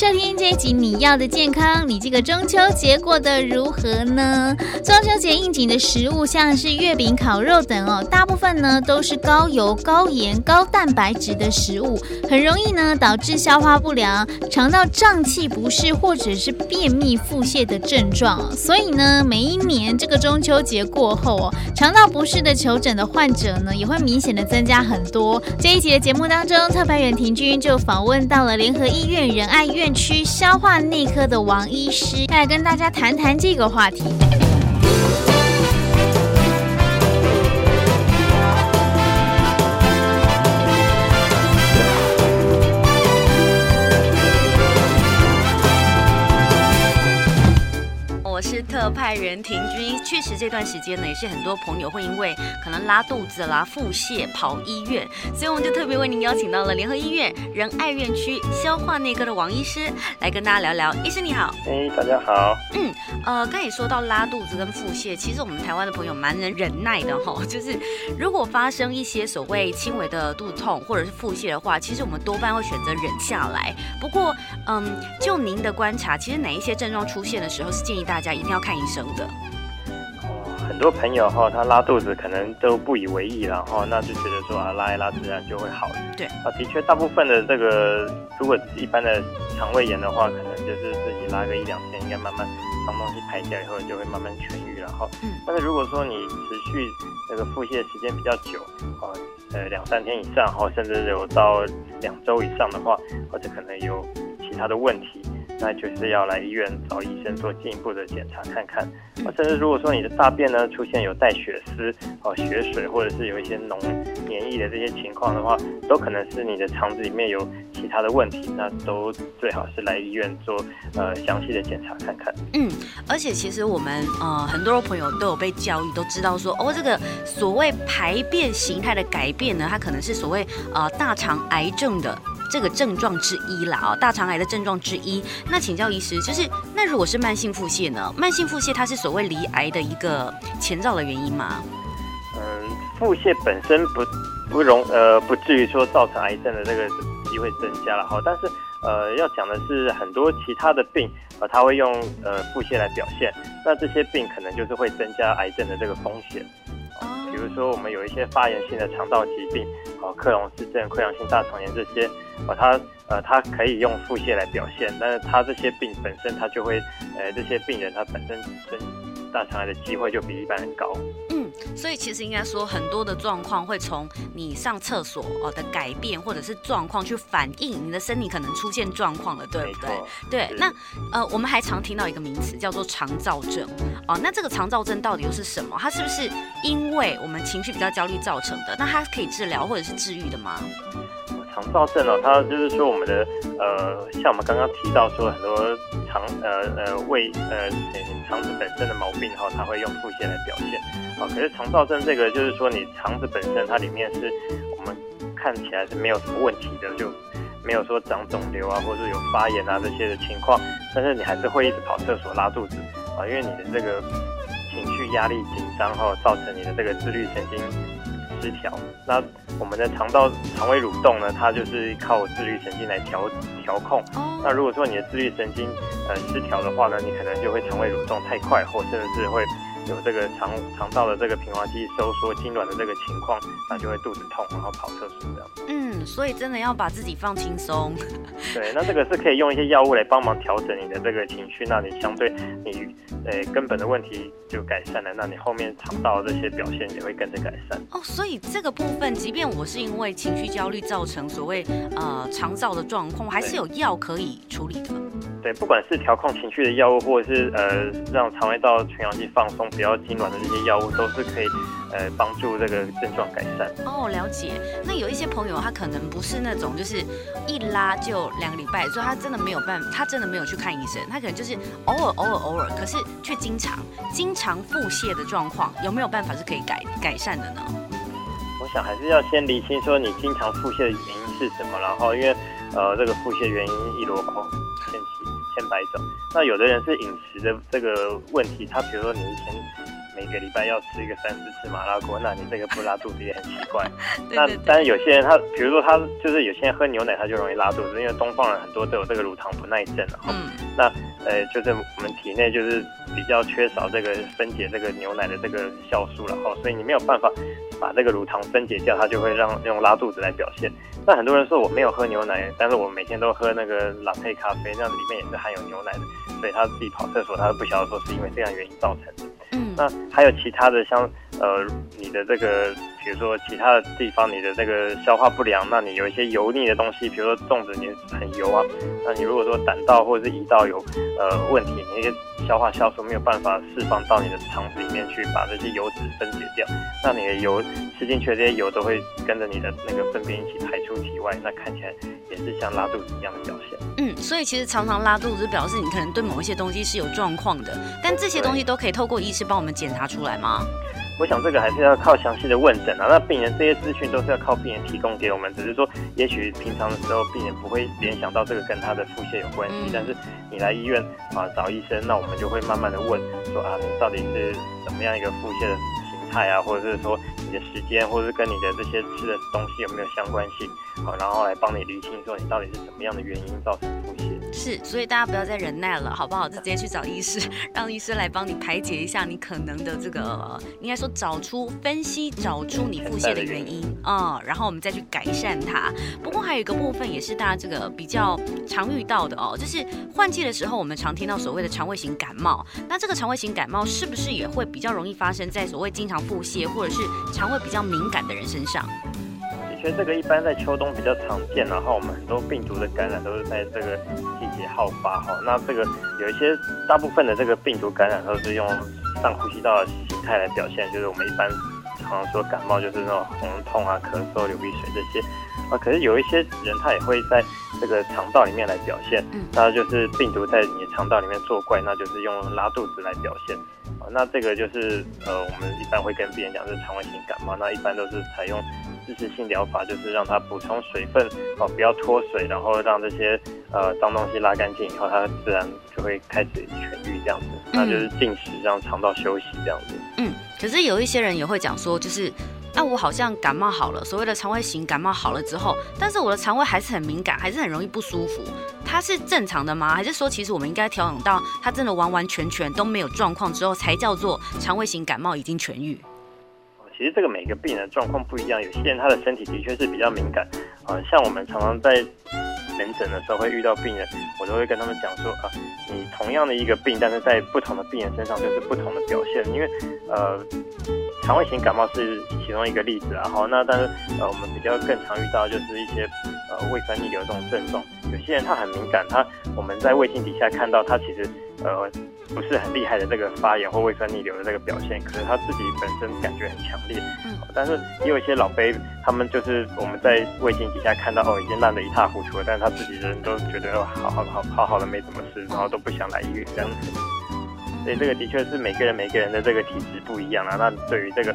收听这一集《你要的健康》。你这个中秋节过得如何呢？中秋节应景的食物像是月饼、烤肉等哦，大部分呢都是高油、高盐、高蛋白质的食物，很容易呢导致消化不良、肠道胀气不适或者是便秘、腹泻的症状。所以呢，每一年这个中秋节过后哦，肠道不适的求诊的患者呢也会明显的增加很多。这一集的节目当中，特派员婷君就访问到了联合医院仁爱院。区消化内科的王医师来跟大家谈谈这个话题。我是特派员婷君，确实这段时间呢，也是很多朋友会因为可能拉肚子啦、腹泻跑医院，所以我们就特别为您邀请到了联合医院仁爱院区消化内科的王医师来跟大家聊聊。医师你好，哎，大家好。嗯，呃，刚也说到拉肚子跟腹泻，其实我们台湾的朋友蛮能忍耐的哈，就是如果发生一些所谓轻微的肚子痛或者是腹泻的话，其实我们多半会选择忍下来。不过，嗯，就您的观察，其实哪一些症状出现的时候是建议大家一定要看医生的。哦，很多朋友哈，他拉肚子可能都不以为意，然后那就觉得说啊，拉一拉自然就会好。对啊，的确，大部分的这个如果一般的肠胃炎的话，可能就是自己拉个一两天，应该慢慢脏东西排掉以后就会慢慢痊愈。然后，嗯，但是如果说你持续那个腹泻时间比较久，啊，呃，两三天以上，哈，甚至有到两周以上的话，或者可能有其他的问题。那就是要来医院找医生做进一步的检查看看，啊，甚至如果说你的大便呢出现有带血丝、哦血水，或者是有一些脓黏液的这些情况的话，都可能是你的肠子里面有其他的问题，那都最好是来医院做呃详细的检查看看。嗯，而且其实我们呃很多朋友都有被教育，都知道说哦这个所谓排便形态的改变呢，它可能是所谓呃大肠癌症的。这个症状之一啦，哦，大肠癌的症状之一。那请教医师，就是那如果是慢性腹泻呢？慢性腹泻它是所谓罹癌的一个前兆的原因吗？嗯，腹泻本身不不容呃不至于说造成癌症的这个机会增加了哈，但是呃要讲的是很多其他的病呃它会用呃腹泻来表现，那这些病可能就是会增加癌症的这个风险。比如说，我们有一些发炎性的肠道疾病，啊，克隆氏症、溃疡性大肠炎这些，啊，它呃，它可以用腹泻来表现，但是它这些病本身，它就会，呃，这些病人他本身生大肠癌的机会就比一般人高。嗯，所以其实应该说，很多的状况会从你上厕所哦的改变，或者是状况去反映你的身体可能出现状况了，对不对？对。那呃，我们还常听到一个名词叫做肠燥症。哦，那这个肠燥症到底又是什么？它是不是因为我们情绪比较焦虑造成的？那它可以治疗或者是治愈的吗？肠躁症哦，它就是说我们的呃，像我们刚刚提到说很多肠呃呃胃呃肠子本身的毛病哈，它会用腹泻来表现。啊，可是肠躁症这个就是说你肠子本身它里面是我们看起来是没有什么问题的，就没有说长肿瘤啊，或者有发炎啊这些的情况，但是你还是会一直跑厕所拉肚子。啊，因为你的这个情绪压力紧张后，造成你的这个自律神经失调。那我们的肠道肠胃蠕动呢，它就是靠自律神经来调调控。那如果说你的自律神经呃失调的话呢，你可能就会肠胃蠕动太快，或甚至是会。有这个肠肠道的这个平滑肌收缩、痉挛的这个情况，那就会肚子痛，然后跑厕所这样。嗯，所以真的要把自己放轻松。对，那这个是可以用一些药物来帮忙调整你的这个情绪，那你相对你呃根本的问题就改善了，那你后面肠道的这些表现也会跟着改善。哦，所以这个部分，即便我是因为情绪焦虑造成所谓呃肠燥的状况，还是有药可以处理的。对，不管是调控情绪的药物，或者是呃让肠胃道全阳肌放松、比较痉挛的这些药物，都是可以呃帮助这个症状改善。哦，了解。那有一些朋友他可能不是那种就是一拉就两个礼拜，所以他真的没有办法，他真的没有去看医生，他可能就是偶尔偶尔偶尔，可是却经常经常腹泻的状况，有没有办法是可以改改善的呢？我想还是要先理清说你经常腹泻的原因是什么，然后因为。呃，这个腹泻原因一箩筐，千奇千百种。那有的人是饮食的这个问题，他比如说你一天。每个礼拜要吃一个三四次麻辣锅，那你这个不拉肚子也很奇怪。对对对，那但是有些人他，比如说他就是有些人喝牛奶他就容易拉肚子，因为东方人很多都有这个乳糖不耐症了。嗯。那呃，就是我们体内就是比较缺少这个分解这个牛奶的这个酵素了哈，所以你没有办法把这个乳糖分解掉，它就会让用拉肚子来表现。那很多人说我没有喝牛奶，但是我每天都喝那个朗配咖啡，那里面也是含有牛奶的，所以他自己跑厕所他都不晓得说是因为这样原因造成的。嗯那还有其他的像呃，你的这个，比如说其他的地方，你的这个消化不良，那你有一些油腻的东西，比如说粽子你很油啊，那你如果说胆道或者是胰道有呃问题，你那些消化酵素没有办法释放到你的肠子里面去，把这些油脂分解掉，那你的油吃进去的这些油都会跟着你的那个粪便一起排出体外，那看起来也是像拉肚子一样的表现。嗯，所以其实常常拉肚子表示你可能对某一些东西是有状况的，但这些东西都可以透过医师帮我们检查出来吗？我想这个还是要靠详细的问诊啊。那病人这些资讯都是要靠病人提供给我们，只是说也许平常的时候病人不会联想到这个跟他的腹泻有关系，嗯、但是你来医院啊找医生，那我们就会慢慢的问说啊，你到底是怎么样一个腹泻的形态啊，或者是说你的时间，或者是跟你的这些吃的东西有没有相关性，好，然后来帮你厘清说你到底是什么样的原因造成腹泻。是，所以大家不要再忍耐了，好不好？就直接去找医师，让医师来帮你排解一下你可能的这个，应该说找出、分析、找出你腹泻的原因啊、嗯，然后我们再去改善它。不过还有一个部分也是大家这个比较常遇到的哦，就是换季的时候，我们常听到所谓的肠胃型感冒。那这个肠胃型感冒是不是也会比较容易发生在所谓经常腹泻或者是肠胃比较敏感的人身上？其实这个一般在秋冬比较常见，然后我们很多病毒的感染都是在这个季节好发哈。那这个有一些大部分的这个病毒感染都是用上呼吸道的形态来表现，就是我们一般常常说感冒就是那种红痛啊、咳嗽、流鼻水这些啊。可是有一些人他也会在这个肠道里面来表现，那就是病毒在你肠道里面作怪，那就是用拉肚子来表现。那这个就是呃，我们一般会跟病人讲是肠胃型感冒，那一般都是采用。支持性疗法就是让它补充水分哦，不要脱水，然后让这些呃脏东西拉干净以后，它自然就会开始痊愈这样子。那就是进食让肠道休息这样子。嗯，可是有一些人也会讲说，就是那我好像感冒好了，所谓的肠胃型感冒好了之后，但是我的肠胃还是很敏感，还是很容易不舒服。它是正常的吗？还是说其实我们应该调整到它真的完完全全都没有状况之后，才叫做肠胃型感冒已经痊愈？其实这个每个病人的状况不一样，有些人他的身体的确是比较敏感，啊，像我们常常在门诊的时候会遇到病人，我都会跟他们讲说啊，你同样的一个病，但是在不同的病人身上就是不同的表现，因为呃，肠胃型感冒是其中一个例子啊，好，那但是呃，我们比较更常遇到就是一些呃胃酸逆流这种症状，有些人他很敏感，他我们在胃镜底下看到他其实呃。不是很厉害的这个发炎或胃酸逆流的这个表现，可是他自己本身感觉很强烈。嗯，但是也有一些老辈，他们就是我们在胃镜底下看到哦，已经烂得一塌糊涂了，但是他自己人都觉得哦，好好好好好的没什么事，然后都不想来医院这样子。所以这个的确是每个人每个人的这个体质不一样啊。那对于这个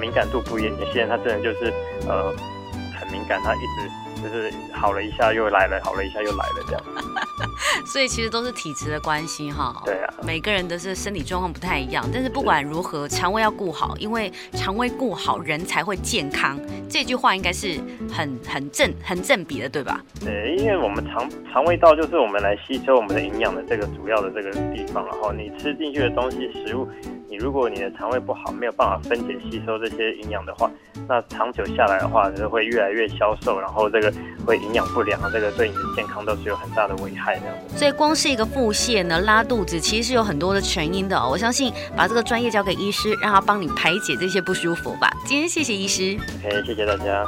敏感度不一样，有些人他真的就是呃很敏感，他一直就是好了一下又来了，好了一下又来了这样。所以其实都是体质的关系哈。对啊。每个人的这身体状况不太一样，但是不管如何，肠胃要顾好，因为肠胃顾好，人才会健康。这句话应该是很很正很正比的，对吧？对，因为我们肠肠胃道就是我们来吸收我们的营养的这个主要的这个地方，然后你吃进去的东西食物。你如果你的肠胃不好，没有办法分解吸收这些营养的话，那长久下来的话，就会越来越消瘦，然后这个会营养不良，这个对你的健康都是有很大的危害这样子。所以光是一个腹泻呢，拉肚子其实是有很多的成因的哦。我相信把这个专业交给医师，让他帮你排解这些不舒服吧。今天谢谢医师，，OK，谢谢大家。